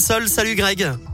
Salut Greg.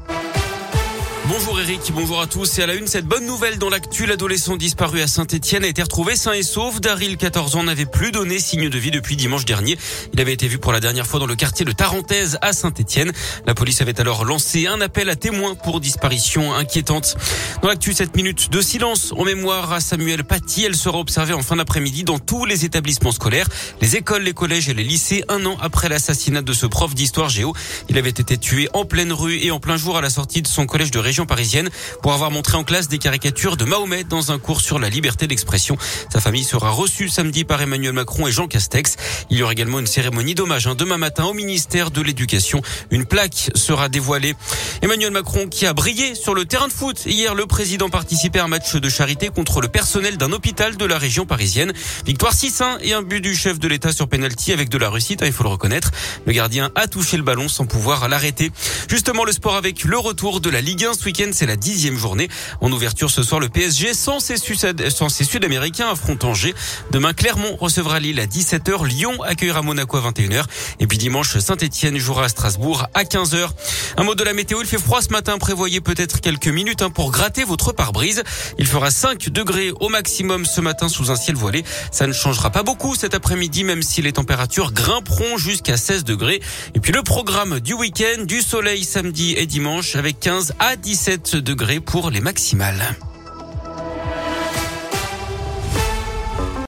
Bonjour Eric, bonjour à tous. Et à la une, cette bonne nouvelle dans l'actu, l'adolescent disparu à Saint-Etienne a été retrouvé sain et sauf. Daryl, 14 ans, n'avait plus donné signe de vie depuis dimanche dernier. Il avait été vu pour la dernière fois dans le quartier de Tarentaise à Saint-Etienne. La police avait alors lancé un appel à témoins pour disparition inquiétante. Dans l'actu, cette minute de silence en mémoire à Samuel Paty. Elle sera observée en fin d'après-midi dans tous les établissements scolaires, les écoles, les collèges et les lycées, un an après l'assassinat de ce prof d'histoire géo. Il avait été tué en pleine rue et en plein jour à la sortie de son collège de région parisienne pour avoir montré en classe des caricatures de Mahomet dans un cours sur la liberté d'expression. Sa famille sera reçue samedi par Emmanuel Macron et Jean Castex. Il y aura également une cérémonie d'hommage hein, demain matin au ministère de l'Éducation. Une plaque sera dévoilée. Emmanuel Macron qui a brillé sur le terrain de foot. Hier, le président participait à un match de charité contre le personnel d'un hôpital de la région parisienne. Victoire 6-1 et un but du chef de l'État sur penalty avec de la réussite, hein, il faut le reconnaître. Le gardien a touché le ballon sans pouvoir l'arrêter. Justement, le sport avec le retour de la Ligue 1 week-end, c'est la dixième journée. En ouverture ce soir, le PSG sans ses, Sud-Américains affronte Angers. Demain, Clermont recevra Lille à 17h. Lyon accueillera Monaco à 21h. Et puis dimanche, Saint-Etienne jouera à Strasbourg à 15h. Un mot de la météo, il fait froid ce matin. Prévoyez peut-être quelques minutes hein, pour gratter votre pare-brise. Il fera 5 degrés au maximum ce matin sous un ciel voilé. Ça ne changera pas beaucoup cet après-midi, même si les températures grimperont jusqu'à 16 degrés. Et puis le programme du week-end, du soleil samedi et dimanche avec 15 à 17 degrés pour les maximales.